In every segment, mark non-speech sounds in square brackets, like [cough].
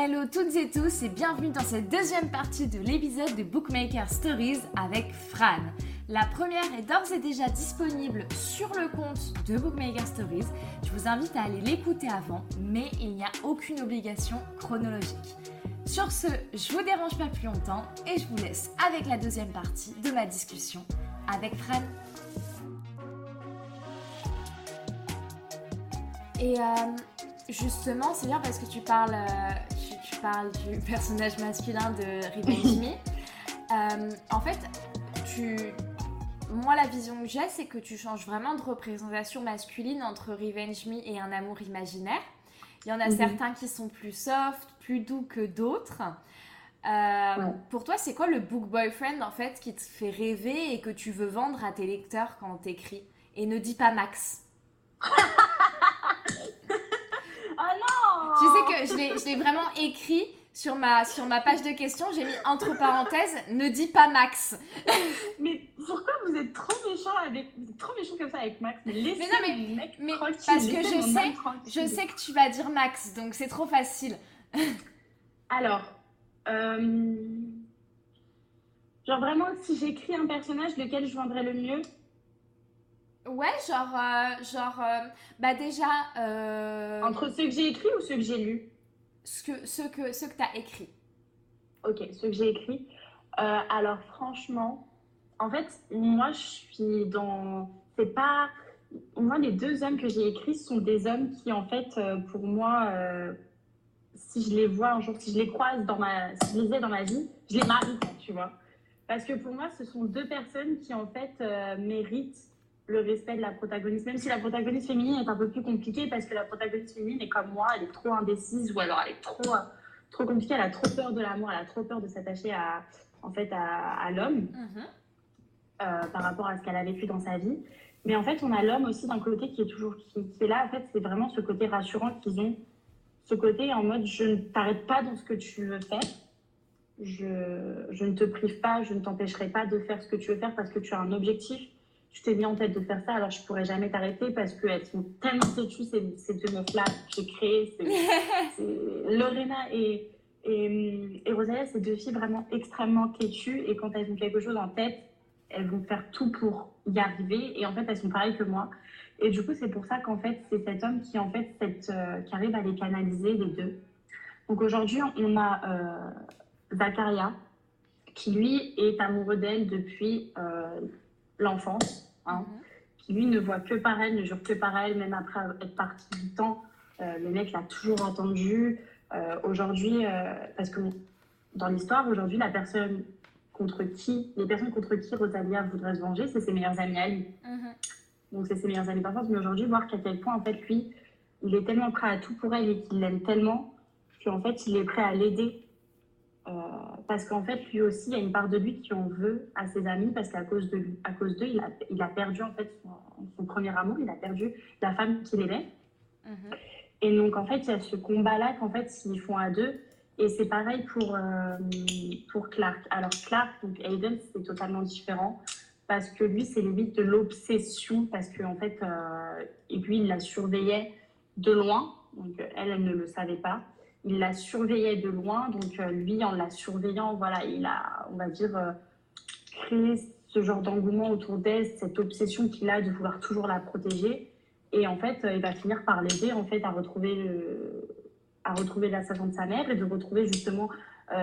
Hello toutes et tous et bienvenue dans cette deuxième partie de l'épisode de Bookmaker Stories avec Fran. La première est d'ores et déjà disponible sur le compte de Bookmaker Stories. Je vous invite à aller l'écouter avant, mais il n'y a aucune obligation chronologique. Sur ce, je vous dérange pas plus longtemps et je vous laisse avec la deuxième partie de ma discussion avec Fran. Et euh, justement, c'est bien parce que tu parles, parles du personnage masculin de Revenge [laughs] Me. Euh, en fait, tu, moi, la vision que j'ai, c'est que tu changes vraiment de représentation masculine entre Revenge Me et un amour imaginaire. Il y en a Mhm. certains qui sont plus soft, plus doux que d'autres. Euh, Ouais. Pour toi, c'est quoi le book boyfriend en fait qui te fait rêver et que tu veux vendre à tes lecteurs quand t'écris? Et ne dis pas Max. [laughs] Oh non Tu sais que je l'ai- vraiment écrit sur ma, sur ma page de questions. J'ai mis entre parenthèses ne dis pas Max. [laughs] Mais pourquoi vous êtes trop méchant avec... Vous êtes trop méchant comme ça avec Max? Mais laissez Mais non, mais- mon mec mais tranquille, parce que je sais-. Je sais que tu vas dire Max, donc c'est trop facile. [laughs] Alors, euh, genre vraiment, si j'écris un personnage, lequel je vendrais le mieux? Ouais, genre, euh, genre, euh, bah déjà, euh, Entre ceux que j'ai écrits ou ceux que j'ai lus? ce que, ce que, ce que t'as écrit. Ok, ceux que j'ai écrits. Alors franchement, en fait, moi je suis dans... C'est pas... Moi, les deux hommes que j'ai écrits sont des hommes qui, en fait, pour moi, si je les vois un jour, si je les croise dans ma... Si je les ai dans ma vie, je les marie, tu vois. Parce que pour moi, ce sont deux personnes qui, en fait, méritent le respect de la protagoniste. Même si la protagoniste féminine est un peu plus compliquée, parce que la protagoniste féminine est comme moi, elle est trop indécise, ou alors elle est trop... trop compliquée, elle a trop peur de l'amour, elle a trop peur de s'attacher à, en fait, à, à l'homme Mhm. euh, par rapport à ce qu'elle a vécu dans sa vie. Mais en fait, on a l'homme aussi d'un côté qui est toujours qui, qui est là. En fait, c'est vraiment ce côté rassurant qu'ils ont, ce côté en mode je ne t'arrête pas dans ce que tu veux faire. Je, je ne te prive pas, je ne t'empêcherai pas de faire ce que tu veux faire parce que tu as un objectif. Tu t'es mis en tête de faire ça, alors je pourrais jamais t'arrêter parce qu'elles sont tellement têtues, ces, ces deux meufs-là que j'ai créées. [laughs] Lorena et, et, et Rosalia, c'est deux filles vraiment extrêmement têtues et quand elles ont quelque chose en tête, elles vont faire tout pour y arriver et en fait elles sont pareilles que moi. Et du coup, c'est pour ça qu'en fait, c'est cet homme qui en fait cette, euh, qui arrive à les canaliser les deux. Donc aujourd'hui, on a euh, Zacharia qui lui est amoureux d'elle depuis euh, l'enfance. hein Mhm. qui lui ne voit que par elle, ne jure que par elle, même après être parti du temps. Euh, le mec l'a toujours attendu. Euh, aujourd'hui, euh, parce que dans l'histoire, aujourd'hui, la personne contre qui, les personnes contre qui Rosalia voudrait se venger, c'est ses meilleurs amis à lui. Mhm. Donc c'est ses meilleurs amis d'enfance. Mais aujourd'hui, voir qu'à quel point, en fait, lui, il est tellement prêt à tout pour elle et qu'il l'aime tellement qu'en fait, il est prêt à l'aider. Parce qu'en fait, lui aussi, il y a une part de lui qui en veut à ses amis parce qu'à cause de lui, à cause d'eux, il a, il a perdu en fait son, son premier amour, il a perdu la femme qu'il aimait. Mhm. Et donc, en fait, il y a ce combat-là qu'en fait, ils font à deux. Et c'est pareil pour, euh, pour Clark. Alors, Clark, donc Aiden, c'est totalement différent. Parce que lui, c'est limite de l'obsession. Parce qu'en en fait, euh, et lui, il la surveillait de loin. Donc, elle, elle ne le savait pas. Il la surveillait de loin. Donc, euh, lui, en la surveillant, voilà, il a, on va dire, euh, créé ce genre d'engouement autour d'elle, cette obsession qu'il a de vouloir toujours la protéger. Et en fait, euh, il va finir par l'aider en fait à retrouver le- à retrouver l'assassin de sa mère et de retrouver justement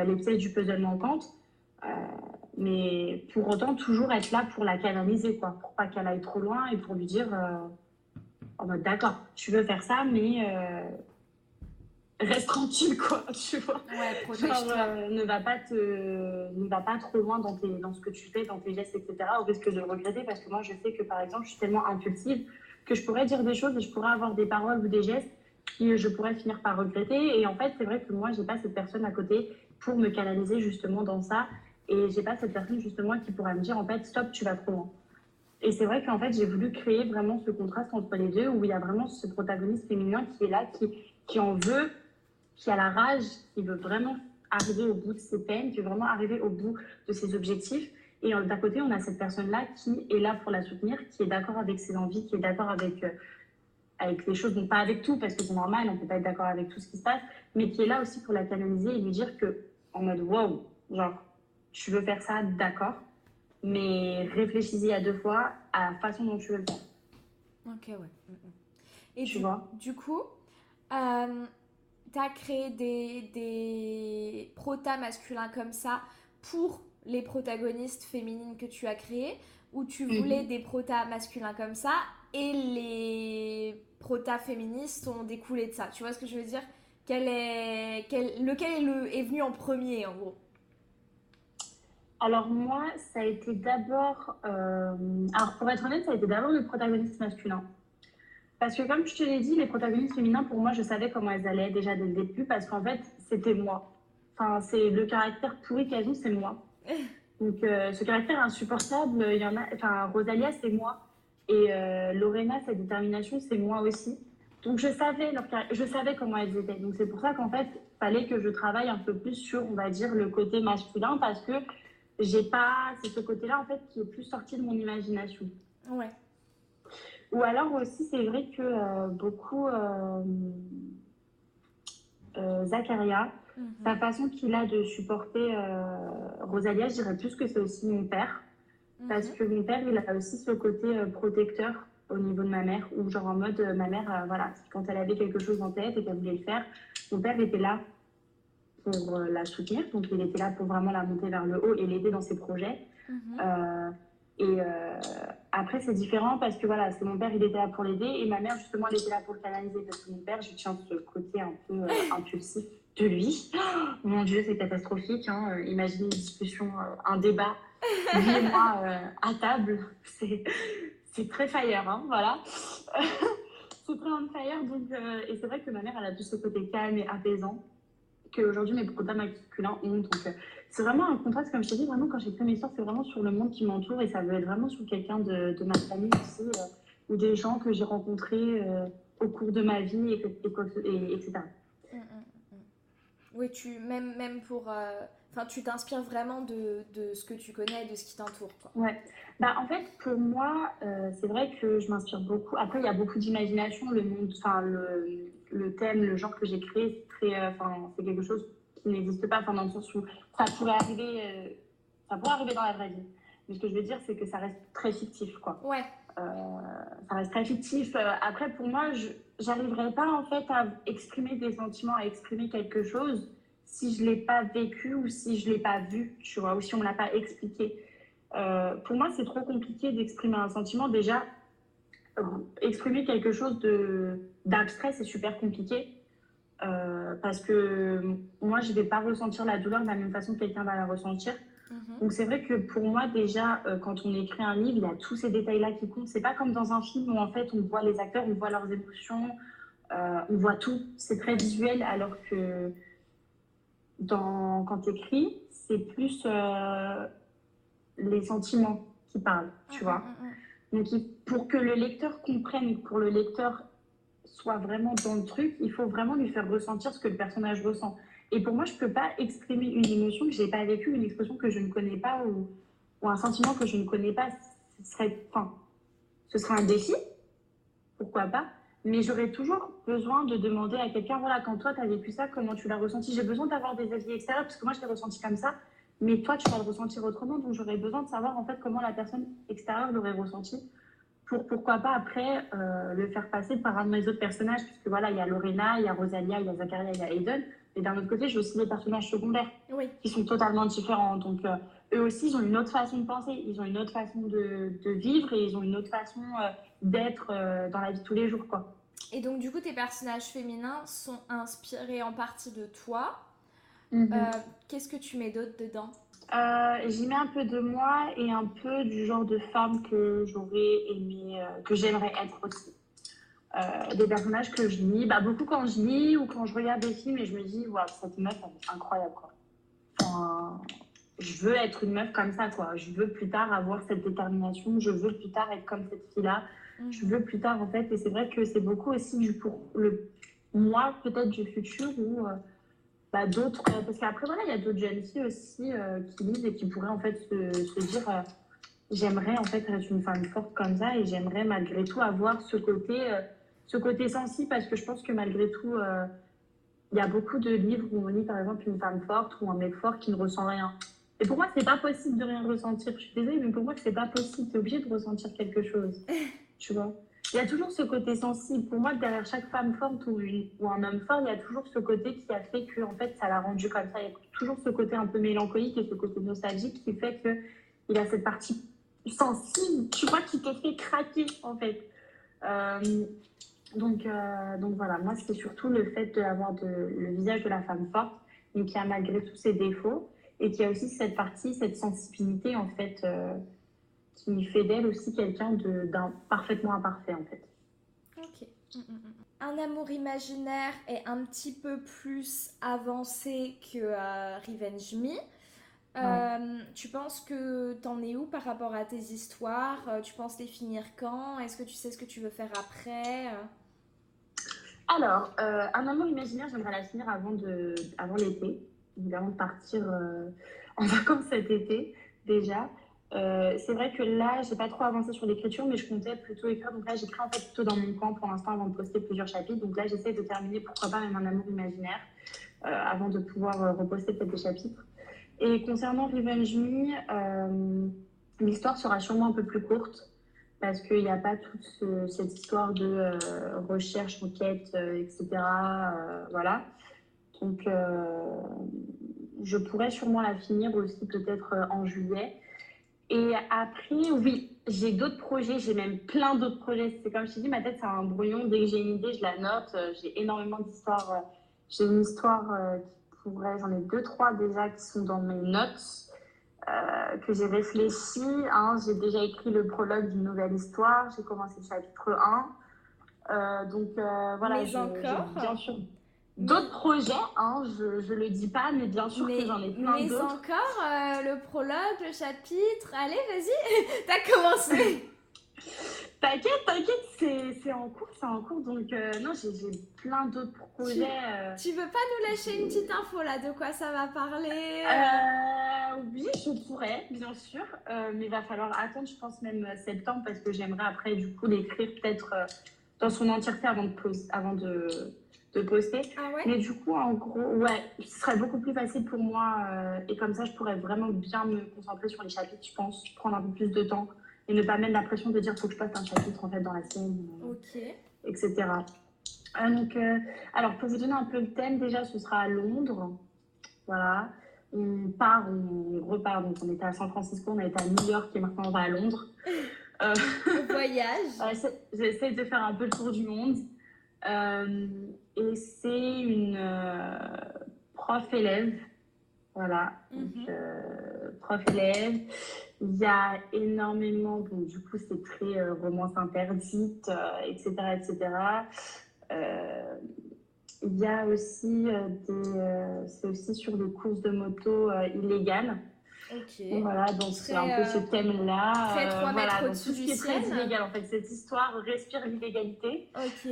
les pièces du puzzle manquantes. Mais pour autant, toujours être là pour la canaliser, quoi, pour pas qu'elle aille trop loin et pour lui dire d'accord, tu veux faire ça, mais reste tranquille, quoi, tu vois. Ouais, Genre, euh, ne va pas te, ne va pas trop loin dans, tes, dans ce que tu fais, dans tes gestes, etc. Au risque de le regretter, parce que moi, je sais que par exemple, je suis tellement impulsive que je pourrais dire des choses et je pourrais avoir des paroles ou des gestes qui je pourrais finir par regretter. Et en fait, c'est vrai que moi, j'ai pas cette personne à côté pour me canaliser justement dans ça. Et j'ai pas cette personne justement qui pourra me dire en fait, stop, tu vas trop loin. Et c'est vrai qu'en fait, j'ai voulu créer vraiment ce contraste entre les deux où il y a vraiment ce protagoniste féminin qui est là, qui, qui en veut, qui a la rage, qui veut vraiment arriver au bout de ses peines, qui veut vraiment arriver au bout de ses objectifs. Et euh, d'un côté, on a cette personne-là qui est là pour la soutenir, qui est d'accord avec ses envies, qui est d'accord avec, euh, avec les choses, donc pas avec tout, parce que c'est normal, on peut pas être d'accord avec tout ce qui se passe, mais qui est là aussi pour la canaliser et lui dire que, en mode, wow, genre, tu veux faire ça, d'accord, mais réfléchis-y à deux fois à la façon dont tu veux le faire. Ok, ouais. Mm, mm. Et tu du, vois? du coup, euh, as créé des, des protas masculins comme ça pour les protagonistes féminines que tu as créées ou tu mhm. voulais des protas masculins comme ça et les protas féministes ont découlé de ça. Tu vois ce que je veux dire? Quel est, quel, Lequel est, le, est venu en premier en gros? Alors moi, ça a été d'abord, euh, alors pour être honnête, ça a été d'abord le protagoniste masculin. Parce que comme je te l'ai dit, les protagonistes féminins, pour moi, je savais comment elles allaient déjà dès le début, parce qu'en fait, c'était moi. Enfin, c'est le caractère pourri qu'elles ont, c'est moi. [laughs] Donc, euh, ce caractère insupportable, il y en a. Enfin, Rosalia, c'est moi. Et euh, Lorena, sa détermination, c'est moi aussi. Donc, je savais, leur, je savais comment elles étaient. Donc, c'est pour ça qu'en fait, il fallait que je travaille un peu plus sur, on va dire, le côté masculin, parce que j'ai pas. C'est ce côté-là, en fait, qui est plus sorti de mon imagination. Ouais. Ou alors aussi, c'est vrai que euh, beaucoup. Zacharia, sa mhm. façon qu'il a de supporter euh, Rosalia, je dirais plus que c'est aussi mon père. Parce mhm. que mon père, il a aussi ce côté euh, protecteur au niveau de ma mère, où genre en mode, euh, ma mère, voilà, quand elle avait quelque chose en tête et qu'elle voulait le faire, mon père était là pour la soutenir. Donc, il était là pour vraiment la monter vers le haut et l'aider dans ses projets. Mhm. Et euh, après, c'est différent parce que voilà, c'est mon père, il était là pour l'aider et ma mère, justement, elle était là pour le canaliser parce que mon père, je tiens ce côté un peu euh, impulsif de lui. [gasps] mon Dieu, c'est catastrophique. Hein. Euh, imaginez une discussion, un débat, lui et moi à table. [laughs] C'est très fire, hein, voilà. [laughs] c'est très on fire. Donc, et c'est vrai que ma mère, elle a tout ce côté calme et apaisant qu'aujourd'hui mes produits masculins ont. Donc, c'est vraiment un contraste, comme je t'ai dit, vraiment quand fait mes histoires, c'est vraiment sur le monde qui m'entoure et ça veut être vraiment sur quelqu'un de, de, ma famille aussi, euh, ou des gens que j'ai rencontrés euh, au cours de ma vie, et, et, etc. Mm, mm, mm. Oui, tu, même, même pour. Euh, enfin, tu t'inspires vraiment de, de, ce que tu connais et de ce qui t'entoure. Ouais. Bah, en fait, pour moi, c'est vrai que je m'inspire beaucoup. Après, il y a beaucoup d'imagination. Le monde, enfin, le, le, thème, le genre que j'ai créé, c'est c'est quelque chose n'existe pas, enfin, dans le sens où ça pourrait arriver, euh, ça pourrait arriver dans la vraie vie. Mais ce que je veux dire, c'est que ça reste très fictif, quoi. Ouais. Euh, ça reste très fictif. Euh, après, pour moi, je n'arriverai pas en fait à exprimer des sentiments, à exprimer quelque chose si je l'ai pas vécu ou si je l'ai pas vu, tu vois, ou si on me l'a pas expliqué. pour moi, c'est trop compliqué d'exprimer un sentiment. Déjà, exprimer quelque chose de d'abstrait, c'est super compliqué. Euh, parce que moi, je ne vais pas ressentir la douleur de la même façon que quelqu'un va la ressentir. Mhm. Donc, c'est vrai que pour moi, déjà, euh, quand on écrit un livre, il y a tous ces détails-là qui comptent. C'est pas comme dans un film où, en fait, on voit les acteurs, on voit leurs émotions, euh, on voit tout. C'est très visuel, alors que dans, quand tu écris, c'est plus les sentiments qui parlent, tu mhm, vois. Mhm, Donc, pour que le lecteur comprenne, pour le lecteur soit vraiment dans le truc, il faut vraiment lui faire ressentir ce que le personnage ressent. Et pour moi, je ne peux pas exprimer une émotion que je n'ai pas vécue, une expression que je ne connais pas ou, un sentiment que je ne connais pas. Ce serait, enfin, ce serait un défi, pourquoi pas. Mais j'aurais toujours besoin de demander à quelqu'un, voilà, quand toi, tu as vécu ça, comment tu l'as ressenti J'ai besoin d'avoir des avis extérieurs, parce que moi, je l'ai ressenti comme ça, mais toi, tu vas le ressentir autrement. Donc, j'aurais besoin de savoir, en fait, comment la personne extérieure l'aurait ressenti pour pourquoi pas après euh, le faire passer par un de mes autres personnages, puisque voilà, il y a Lorena, il y a Rosalia, il y a Zacharia, il y a Aiden. Et d'un autre côté, j'ai aussi des personnages secondaires qui sont totalement différents. Donc, euh, eux aussi, ils ont une autre façon de penser, ils ont une autre façon de, de vivre et ils ont une autre façon euh, d'être dans la vie de tous les jours. Quoi. Et donc, du coup, tes personnages féminins sont inspirés en partie de toi. Mm-hmm. Qu'est-ce que tu mets d'autre dedans? Euh, j'y mets un peu de moi et un peu du genre de femme que j'aurais aimé, euh, que j'aimerais être aussi. Euh, des personnages que je lis, bah, beaucoup quand je lis ou quand je regarde des films et je me dis, waouh, cette meuf, elle est incroyable. Quoi. Enfin, je veux être une meuf comme ça, quoi. Je veux plus tard avoir cette détermination, je veux plus tard être comme cette fille-là. Mhm. Je veux plus tard, en fait, et c'est vrai que c'est beaucoup aussi pour le moi, peut-être du futur, où bah, d'autres, euh, parce qu'après, voilà, il y a d'autres jeunes filles aussi euh, qui lisent et qui pourraient en fait se, se dire euh, j'aimerais en fait être une femme forte comme ça et j'aimerais malgré tout avoir ce côté ce côté sensible parce que je pense que malgré tout, il y a beaucoup de livres où on lit par exemple une femme forte ou un mec fort qui ne ressent rien. Et pour moi, c'est pas possible de rien ressentir. Je suis désolée, mais pour moi, c'est pas possible. Tu es obligé de ressentir quelque chose. [laughs] tu vois? Il y a toujours ce côté sensible. Pour moi, derrière chaque femme forte ou, ou un homme fort, il y a toujours ce côté qui a fait que en fait, ça l'a rendu comme ça. Il y a toujours ce côté un peu mélancolique et ce côté nostalgique qui fait que il a cette partie sensible, tu vois, qui te fait craquer en fait. Euh, donc, euh, donc voilà, moi, c'est surtout le fait d'avoir le visage de la femme forte, mais qui a malgré tous ses défauts, et qui a aussi cette partie, cette sensibilité, en fait, euh, qui fait d'elle aussi quelqu'un d'un parfaitement imparfait, en fait. Ok. Mm, mm, mm. Un amour imaginaire est un petit peu plus avancé que Revenge Me. Euh, tu penses que t'en es où par rapport à tes histoires? Tu penses les finir quand? Est-ce que tu sais ce que tu veux faire après? Alors, euh, un amour imaginaire, j'aimerais la finir avant, de, avant l'été, évidemment de partir euh, [laughs] en vacances cet été déjà. Euh, c'est vrai que là, j'ai pas trop avancé sur l'écriture, mais je comptais plutôt écrire. Donc là, j'écris en fait plutôt dans mon camp pour l'instant avant de poster plusieurs chapitres. Donc là, j'essaie de terminer, pourquoi pas, même un amour imaginaire avant de pouvoir reposter peut-être des chapitres. Et concernant Revenge Me, l'histoire sera sûrement un peu plus courte parce qu'il n'y a pas toute cette histoire de euh, recherche, enquête, euh, etc. Euh, voilà. Donc, je pourrais sûrement la finir aussi peut-être en juillet. Et après, oui, j'ai d'autres projets, j'ai même plein d'autres projets. C'est comme je te dis, ma tête, c'est un brouillon. Dès que j'ai une idée, je la note. J'ai énormément d'histoires. J'ai une histoire qui pourrait, j'en ai deux, trois déjà qui sont dans mes notes. Euh, que j'ai réfléchi. Hein, j'ai déjà écrit le prologue d'une nouvelle histoire. J'ai commencé le chapitre 1. Euh, donc euh, voilà, encore? bien sûr d'autres projets. Hein, je ne le dis pas, mais bien sûr que j'en ai plein d'autres. Mais encore le prologue, le chapitre. Allez, vas-y, [laughs] t'as commencé. T'inquiète, t'inquiète, c'est en cours, c'est en cours. Donc, non, j'ai plein d'autres projets. Tu, veux pas nous lâcher une petite info là de quoi ça va parler oui, je pourrais, bien sûr, euh, mais il va falloir attendre, je pense, même euh, septembre, parce que j'aimerais après, du coup, l'écrire peut-être euh, dans son entièreté avant de, avant de, de poster. Ah ouais? Mais du coup, en gros, ouais, ce serait beaucoup plus facile pour moi, et comme ça, je pourrais vraiment bien me concentrer sur les chapitres, je pense, prendre un peu plus de temps, et ne pas mettre la pression de dire, faut que je passe un chapitre, en fait, dans la semaine, etc. donc, alors, pour vous donner un peu le thème, déjà, ce sera à Londres, voilà on part, on repart. Donc, on était à San Francisco, on a été à New York et maintenant on va à Londres. [laughs] Euh, voyage. [laughs] J'essaie de faire un peu le tour du monde. Euh, et c'est une euh, prof-élève. Voilà. Mhm. prof-élève. Il y a énormément. Bon, du coup, c'est très romance interdite, etc. etc. Il y a aussi euh, des. Euh, c'est aussi sur des courses de moto euh, illégales. Ok. voilà, donc c'est un peu ce thème-là. Très 3 mètres voilà, tout ce qui est très illégal, en fait. Cette histoire respire l'illégalité. Ok. [laughs]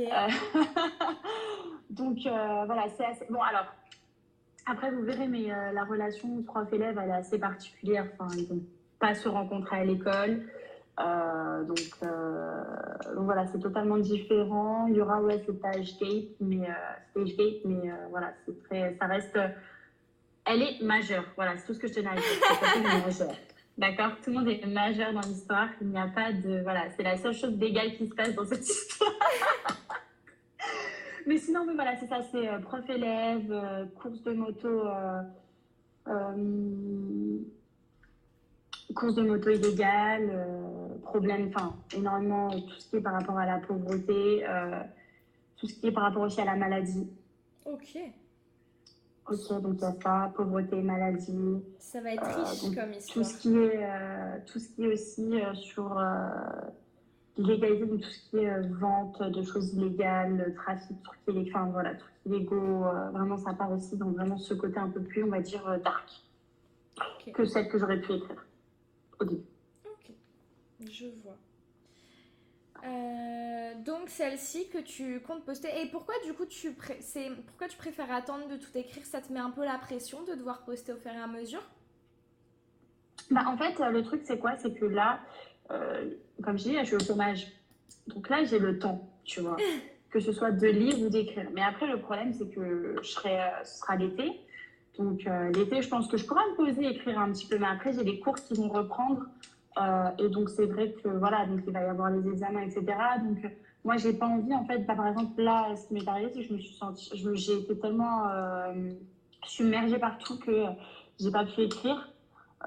donc voilà, c'est assez. Bon, alors. Après, vous verrez, mais la relation prof-élève, elle est assez particulière. Enfin, ils vont pas se rencontrer à l'école. Euh, donc, euh, voilà, c'est totalement différent. Il y aura ouais, ce stage gate, mais euh, stage gate, mais voilà, c'est très, ça reste. elle est majeure. Voilà, c'est tout ce que je tenais à dire. D'accord? Tout le monde est majeur dans l'histoire. Il n'y a pas de. Voilà, c'est la seule chose d'égale qui se passe dans cette histoire. Mais sinon, oui, voilà, c'est ça c'est prof-élève, course de moto course de moto illégale, euh, problème, enfin, énormément tout ce qui est par rapport à la pauvreté, euh, tout ce qui est par rapport aussi à la maladie. Ok. Ok, donc il y a ça, pauvreté, maladie. Ça va être riche euh, comme histoire. Tout ce qui est, tout ce qui est aussi sur donc tout ce qui est vente de choses illégales, trafic, trucs illégaux, enfin voilà, trucs illégaux. vraiment, ça part aussi dans vraiment ce côté un peu plus, on va dire, dark que celle que j'aurais pu écrire. Ok, je vois. Euh, donc celle-ci que tu comptes poster. Et pourquoi du coup tu, c'est... pourquoi tu préfères attendre de tout écrire? Ça te met un peu la pression de devoir poster au fur et à mesure? Bah, En fait, le truc c'est quoi? C'est que là, euh, comme je dis, je suis au chômage. Donc là, j'ai le temps, tu vois. [laughs] que ce soit de lire ou d'écrire. Mais après, le problème, c'est que je serai, ce sera l'été. Donc euh, l'été, je pense que je pourrais me poser, écrire un petit peu. Mais après, j'ai des cours qui vont reprendre. Euh, et donc, c'est vrai que voilà, donc il va y avoir les examens, etc. Donc, moi, j'ai pas envie, en fait, bah, par exemple, là, ce qui m'est arrivé, c'est que je me suis sentie, j'ai été tellement euh, submergée partout que j'ai pas pu écrire.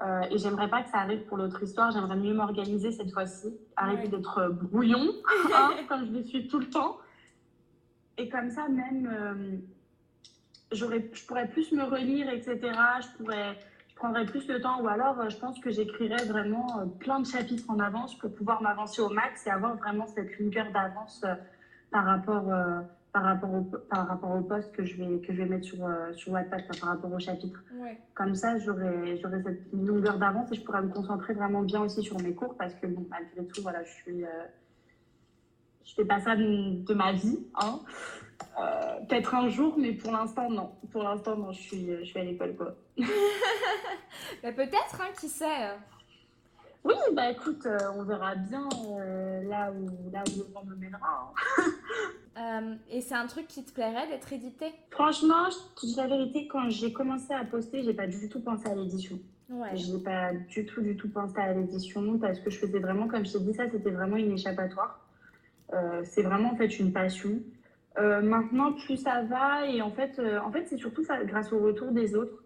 Euh, et j'aimerais pas que ça arrive pour l'autre histoire. J'aimerais mieux m'organiser cette fois-ci. Arrêter d'être brouillon, [laughs] hein, comme je le suis tout le temps. Et comme ça, même, euh, je pourrais plus me relire, etc. Je pourrais, je prendrais plus le temps. Ou alors, euh, je pense que j'écrirais vraiment euh, plein de chapitres en avance pour pouvoir m'avancer au max et avoir vraiment cette longueur d'avance par rapport, par rapport au, par rapport au poste que je vais, que je vais mettre sur, sur WhatsApp, par rapport au chapitre. Comme ça, j'aurais cette longueur d'avance et je pourrais me concentrer vraiment bien aussi sur mes cours parce que, bon, malgré tout, voilà, je suis je fais pas ça de, ma vie. Hein. Euh, peut-être un jour, mais pour l'instant, non. Pour l'instant, non, je suis, je suis à l'école, quoi. [laughs] bah, peut-être, hein, qui sait Oui, bah écoute, euh, on verra bien euh, là, où, là où le vent me mènera. Hein. [laughs] et c'est un truc qui te plairait d'être édité? Franchement, je te dis la vérité, quand j'ai commencé à poster, j'ai pas du tout pensé à l'édition. Ouais. Je n'ai pas du tout, du tout pensé à l'édition parce que je faisais vraiment, comme je t'ai dit, ça, c'était vraiment une échappatoire. Euh, c'est vraiment en fait une passion. Euh, maintenant, plus ça va et en fait, euh, en fait c'est surtout ça, grâce au retour des autres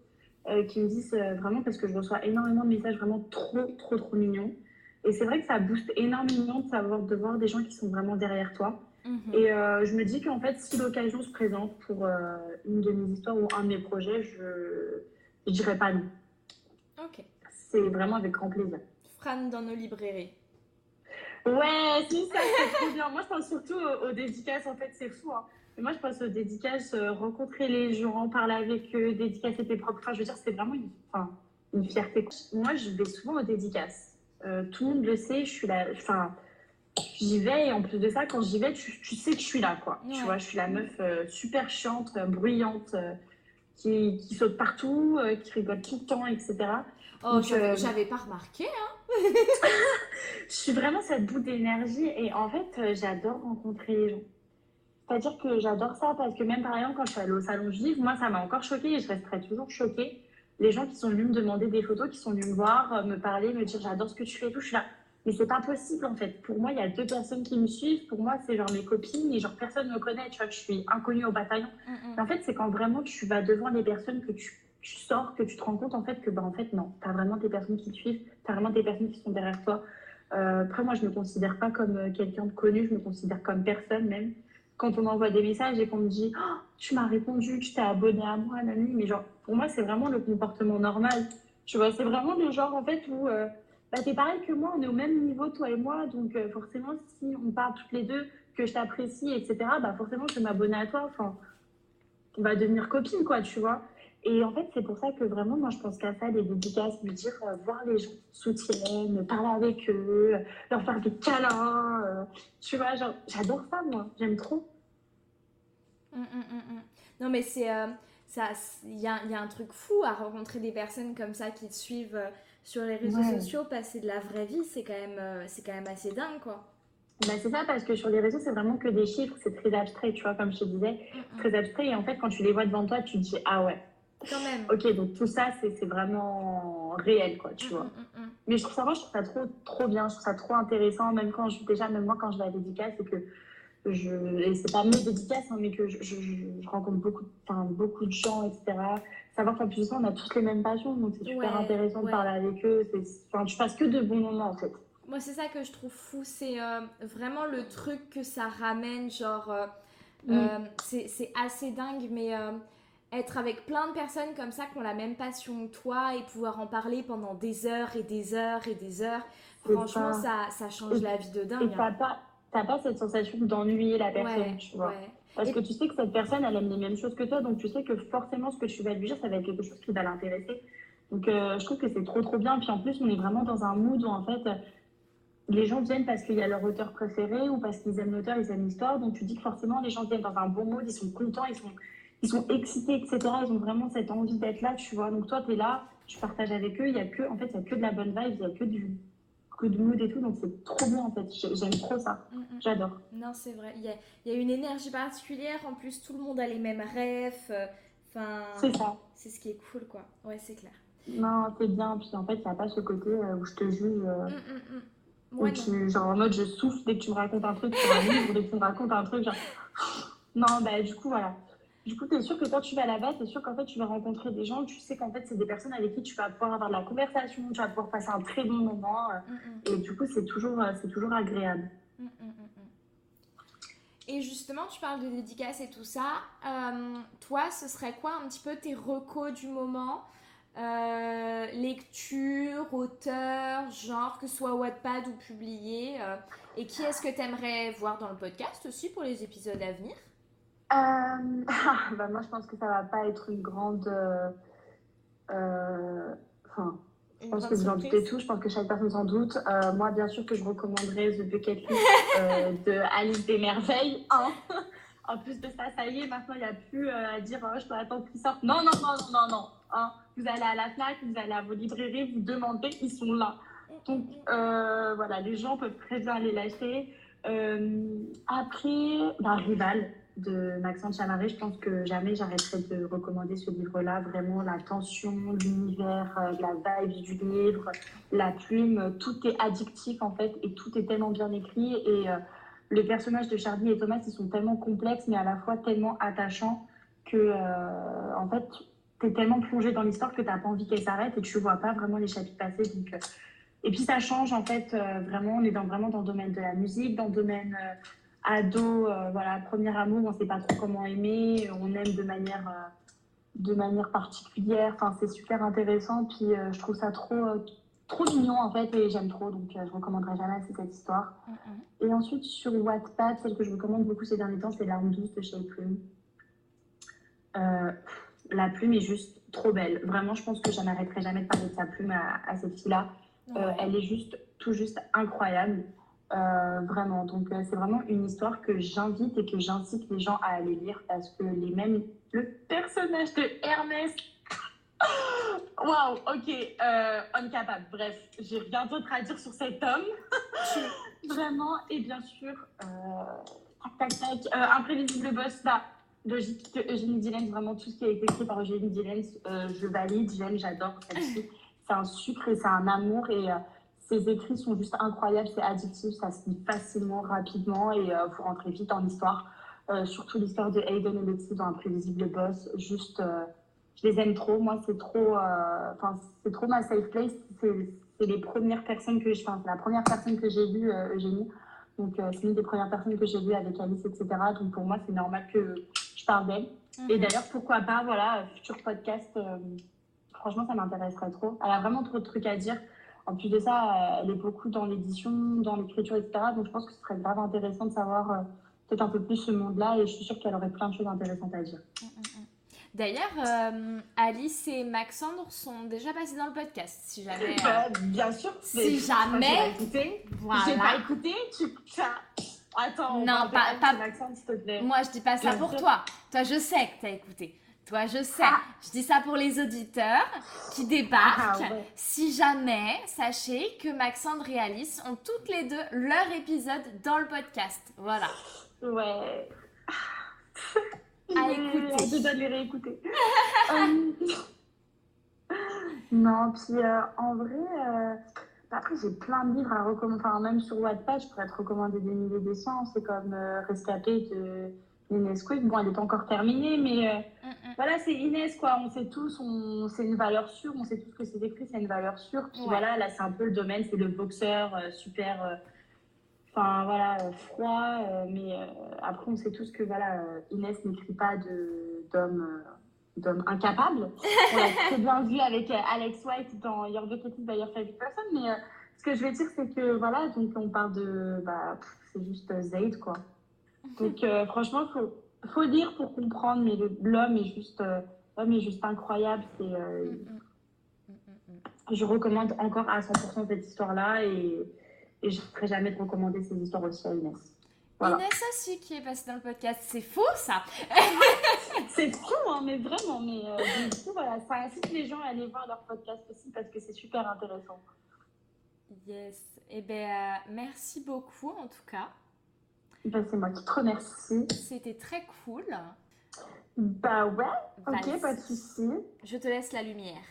qui me disent vraiment parce que je reçois énormément de messages vraiment trop, trop, trop mignons. Et c'est vrai que ça booste énormément de savoir de voir des gens qui sont vraiment derrière toi. Mhm. Et je me dis qu'en fait, si l'occasion se présente pour une de mes histoires ou un de mes projets, je ne dirais pas non. Ok. C'est vraiment avec grand plaisir. Fran dans nos librairies. Ouais, c'est ça, c'est trop bien. Moi, je pense surtout aux, dédicaces. En fait, c'est fou. Hein. Mais moi, je pense aux dédicaces, euh, rencontrer les gens, parler avec eux, dédicacer tes propres. Enfin, je veux dire, c'est vraiment une, enfin, une fierté. Moi, je vais souvent aux dédicaces. Euh, tout le monde le sait, je suis là. Enfin, j'y vais et en plus de ça, quand j'y vais, tu, tu, sais que je suis là, quoi. Tu vois, je suis la meuf euh, super chiante, bruyante, qui, qui, saute partout, qui rigole tout le temps, etc. Oh, j'avais pas remarqué, hein [laughs] je suis vraiment cette bout d'énergie et en fait, euh, j'adore rencontrer les gens. C'est-à-dire que j'adore ça parce que même par exemple, quand je suis allée au salon juif, moi, ça m'a encore choquée et je resterai toujours choquée. Les gens qui sont venus me demander des photos, qui sont venus me voir, euh, me parler, me dire j'adore ce que tu fais et tout, je suis là. Mais c'est pas possible en fait. Pour moi, il y a deux personnes qui me suivent. Pour moi, c'est genre mes copines et genre personne me connaît. Tu vois, que je suis inconnue au bataillon. Mm, mm. En fait, c'est quand vraiment tu vas devant les personnes que tu tu sors, que tu te rends compte en fait que bah, en fait non, tu as vraiment des personnes qui te suivent, tu as vraiment des personnes qui sont derrière toi. Euh, après moi je me considère pas comme euh, quelqu'un de connu, je me considère comme personne même. Quand on m'envoie des messages et qu'on me dit oh, tu m'as répondu, tu t'es abonné à moi, Nani, mais genre pour moi c'est vraiment le comportement normal. Tu vois, c'est vraiment le genre en fait où euh, bah, pareil que moi, on est au même niveau toi et moi, donc forcément si on parle toutes les deux, que je t'apprécie, etc., bah forcément je vais m'abonner à toi, enfin on va devenir copine quoi, tu vois. Et en fait, c'est pour ça que vraiment, moi, je pense qu'à ça, des dédicaces, me dire, euh, voir les gens soutiennent, parler avec eux, leur faire des câlins. Euh, tu vois, genre, j'adore ça, moi. J'aime trop. Hum, non, mais c'est. Euh, Il y a, un truc fou à rencontrer des personnes comme ça qui te suivent sur les réseaux sociaux, passer de la vraie vie, c'est quand, même, c'est quand même assez dingue, quoi. Bah, c'est ça, parce que sur les réseaux, c'est vraiment que des chiffres, c'est très abstrait, tu vois, comme je te disais, très abstrait. Et en fait, quand tu les vois devant toi, tu te dis, ah ouais, Ok, donc tout ça, c'est vraiment réel, quoi, tu vois. Mais je trouve ça, moi, je trouve ça trop, trop bien, je trouve ça trop intéressant, même quand je, déjà, même moi, quand je vais à la dédicace, c'est que je, et c'est pas mes dédicaces, hein, mais que je, je, rencontre beaucoup, beaucoup de gens, etc. Savoir qu'en plus de ça, on a tous les mêmes passions, donc c'est super intéressant de parler avec eux. Enfin, tu passes que de bons moments, en fait. Moi, c'est ça que je trouve fou, c'est euh, vraiment le truc que ça ramène, genre, euh, euh, c'est assez dingue, mais être avec plein de personnes comme ça qui ont la même passion que toi et pouvoir en parler pendant des heures et des heures et des heures, franchement, ça, ça, change la vie de dingue. Et t'as pas, pas cette sensation d'ennuyer la personne, tu vois. Parce que tu sais que cette personne, elle aime les mêmes choses que toi, donc tu sais que forcément, ce que tu vas lui dire, ça va être quelque chose qui va l'intéresser. Donc, euh, je trouve que c'est trop, trop bien. Puis en plus, on est vraiment dans un mood où, en fait, les gens viennent parce qu'il y a leur auteur préféré ou parce qu'ils aiment l'auteur, ils aiment l'histoire. Donc, tu dis que forcément, les gens viennent dans un bon mood, ils sont contents, ils sont ils sont excités, etc. Ils ont vraiment cette envie d'être là, tu vois. Donc toi, tu es là, tu partages avec eux. Il y a que, en fait, il y a que de la bonne vibe, il y a que du, good mood et tout. Donc c'est trop bien en fait. J'aime trop ça. Mm, mm. J'adore. Non, c'est vrai. Il y, a, il y, a, une énergie particulière. En plus, tout le monde a les mêmes rêves. Euh, enfin, c'est ça. C'est ce qui est cool, quoi. Ouais, c'est clair. Non, c'est bien. Puis en fait, il n'y a pas ce côté euh, où je te juge. Euh, où tu, genre en mode je souffle dès que tu me racontes un truc sur un livre, dès que tu me racontes un truc. Genre... [gasps] Non, bah du coup, voilà. Du coup, tu es sûr que quand tu vas là-bas, tu es sûr qu'en fait, tu vas rencontrer des gens, tu sais qu'en fait, c'est des personnes avec qui tu vas pouvoir avoir de la conversation, tu vas pouvoir passer un très bon moment. Euh, mm, mm. Et du coup, c'est toujours, euh, c'est toujours agréable. Mm, et justement, tu parles de dédicaces et tout ça. Euh, toi, ce serait quoi un petit peu tes recos du moment lecture, auteur, genre, que ce soit Wattpad ou publié. et qui est-ce que tu aimerais voir dans le podcast aussi pour les épisodes à venir? Euh, [laughs] bah moi, je pense que ça va pas être une grande. Euh, euh, enfin, je pense que vous en doutez tout. Je pense que chaque personne s'en doute. moi, bien sûr que je recommanderais The Bucket List [laughs] de Alice des Merveilles. Hein. [laughs] en plus de ça, ça y est, maintenant, il n'y a plus à dire oh, je dois attendre qu'ils sortent. Non, non, non, non, non, non. Hein. Vous allez à la FNAC, vous allez à vos librairies, vous demandez, ils sont là. Donc, voilà, les gens peuvent très bien aller l'acheter. après, bah, Rival de Maxence Chamaré, je pense que jamais j'arrêterai de recommander ce livre-là. Vraiment, la tension, l'univers, euh, la vibe du livre, la plume, tout est addictif en fait et tout est tellement bien écrit. Et euh, le personnage de Charlie et Thomas, ils sont tellement complexes mais à la fois tellement attachants que euh, en fait, tu es tellement plongé dans l'histoire que tu n'as pas envie qu'elle s'arrête et tu vois pas vraiment les chapitres passer. Et puis ça change en fait, vraiment, on est dans, vraiment dans le domaine de la musique, dans le domaine ado, euh, voilà, premier amour, on ne sait pas trop comment aimer, on aime de manière, euh, de manière particulière. Enfin, c'est super intéressant. Puis euh, je trouve ça trop, trop mignon en fait et j'aime trop. Donc je recommanderai jamais assez cette histoire. Et ensuite sur Wattpad, celle que je recommande beaucoup ces derniers temps, c'est L'arme douce de chez Plume. la plume est juste trop belle. Vraiment, je pense que je n'arrêterai jamais de parler de sa plume à, cette fille-là. elle est juste, tout juste incroyable. Euh, vraiment. Donc, euh, c'est vraiment une histoire que j'invite et que j'incite les gens à aller lire parce que les mêmes. Le personnage de Ernest. [laughs] Waouh, ok, euh. Bref, j'ai rien d'autre à dire sur cet homme. [laughs] vraiment. Et bien sûr, tac, tac, tac. Imprévisible boss, bah, logique que Eugénie Dillens, vraiment tout ce qui a été écrit par Eugénie Dillens, je valide, j'aime, j'adore. C'est un sucre et c'est un amour et ses écrits sont juste incroyables, c'est addictif, ça se lit facilement, rapidement et il euh, faut rentrer vite en histoire. Euh, surtout l'histoire de Hayden et Lexi dans Imprévisible Boss. Juste, euh, je les aime trop. Moi, c'est trop, enfin, c'est trop ma safe place. C'est les premières personnes que je, la première personne que j'ai lue, Eugénie. Donc, c'est une des premières personnes que j'ai lues avec Alice, etc. Donc, pour moi, c'est normal que je parle d'elle. Et mhm. d'ailleurs, pourquoi pas, voilà, futur podcast. franchement, ça m'intéresserait trop. Elle a vraiment trop de trucs à dire. En plus de ça, euh, elle est beaucoup dans l'édition, dans l'écriture, etc. Donc je pense que ce serait grave intéressant de savoir euh, peut-être un peu plus ce monde-là et je suis sûre qu'elle aurait plein de choses intéressantes à dire. Mm, mm, mm. D'ailleurs, euh, Alice et Maxandre sont déjà passés dans le podcast, si jamais. [laughs] Bah, bien sûr. Si jamais. Voilà. J'ai pas écouté. Tu. Attends. Non, pas, pas... Maxandre, s'il te plaît. Moi, je dis pas ça pour toi. Toi, je sais que tu as écouté. Toi, je sais. Ah. Je dis ça pour les auditeurs qui débarquent. Ah, si jamais, sachez que Maxandre et Alice ont toutes les deux leur épisode dans le podcast. Voilà. Ouais. À [laughs] écouter. Je dois les réécouter. [laughs] Euh, non, puis euh, en vrai, euh, après j'ai plein de livres à recommander. Enfin, même sur Wattpad, je pourrais te recommander des milliers des cents. C'est comme Rescapé de Inès Quick. Bon, elle n'est pas encore terminée, mais mm, mm. voilà, c'est Inès, quoi. On sait tous, on... c'est une valeur sûre. On sait tous que c'est écrit, c'est une valeur sûre. Puis voilà, là, c'est un peu le domaine, c'est le boxeur euh, super. Euh, enfin, voilà, euh, froid. mais après, on sait tous que, voilà, Inès n'écrit pas d'homme d'homme incapable. [laughs] On l'a très bien vu avec Alex White dans Your Bucket by Your Favorite Person. Mais ce que je veux dire, c'est que, voilà, donc on parle de. Bah, c'est juste Zayd, quoi. Donc, euh, franchement, il faut, faut lire pour comprendre, mais l'homme est, juste, euh, est juste incroyable. C'est, euh, mm, mm, mm, je recommande encore à 100% cette histoire-là et, et je ne ferai jamais de recommander ces histoires aussi à Inès. Inès aussi qui est passée dans le podcast, c'est faux ça [laughs] C'est fou, hein, mais vraiment. Mais du coup, voilà, ça incite les gens à aller voir leur podcast aussi parce que c'est super intéressant. Yes. Eh bien, merci beaucoup en tout cas. Ben, c'est moi qui te remercie. C'était très cool. Bah ouais, ok, pas de souci. Je te laisse la lumière.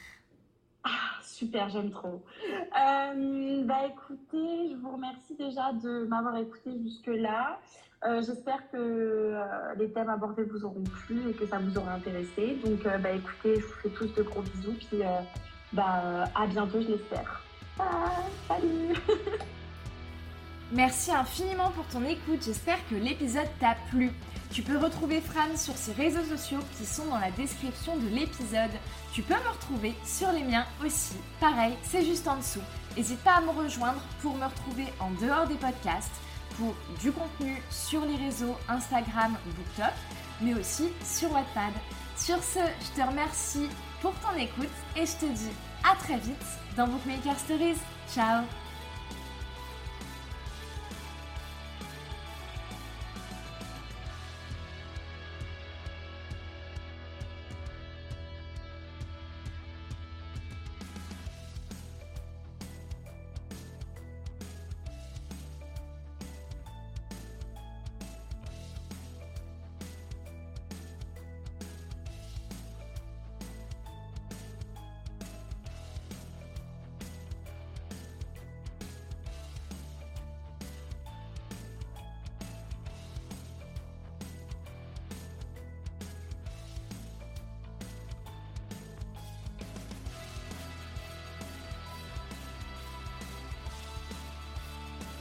Ah, super, j'aime trop. Euh, bah écoutez, je vous remercie déjà de m'avoir écouté jusque-là. Euh, j'espère que euh, les thèmes abordés vous auront plu et que ça vous aura intéressé. Donc bah écoutez, je vous fais tous de gros bisous. Puis bah, à bientôt, je l'espère. salut [laughs] Merci infiniment pour ton écoute, j'espère que l'épisode t'a plu. Tu peux retrouver Fran sur ses réseaux sociaux qui sont dans la description de l'épisode. Tu peux me retrouver sur les miens aussi. Pareil, c'est juste en dessous. N'hésite pas à me rejoindre pour me retrouver en dehors des podcasts, pour du contenu sur les réseaux Instagram, BookTok, mais aussi sur Wattpad. Sur ce, je te remercie pour ton écoute et je te dis à très vite dans Bookmaker Stories. Ciao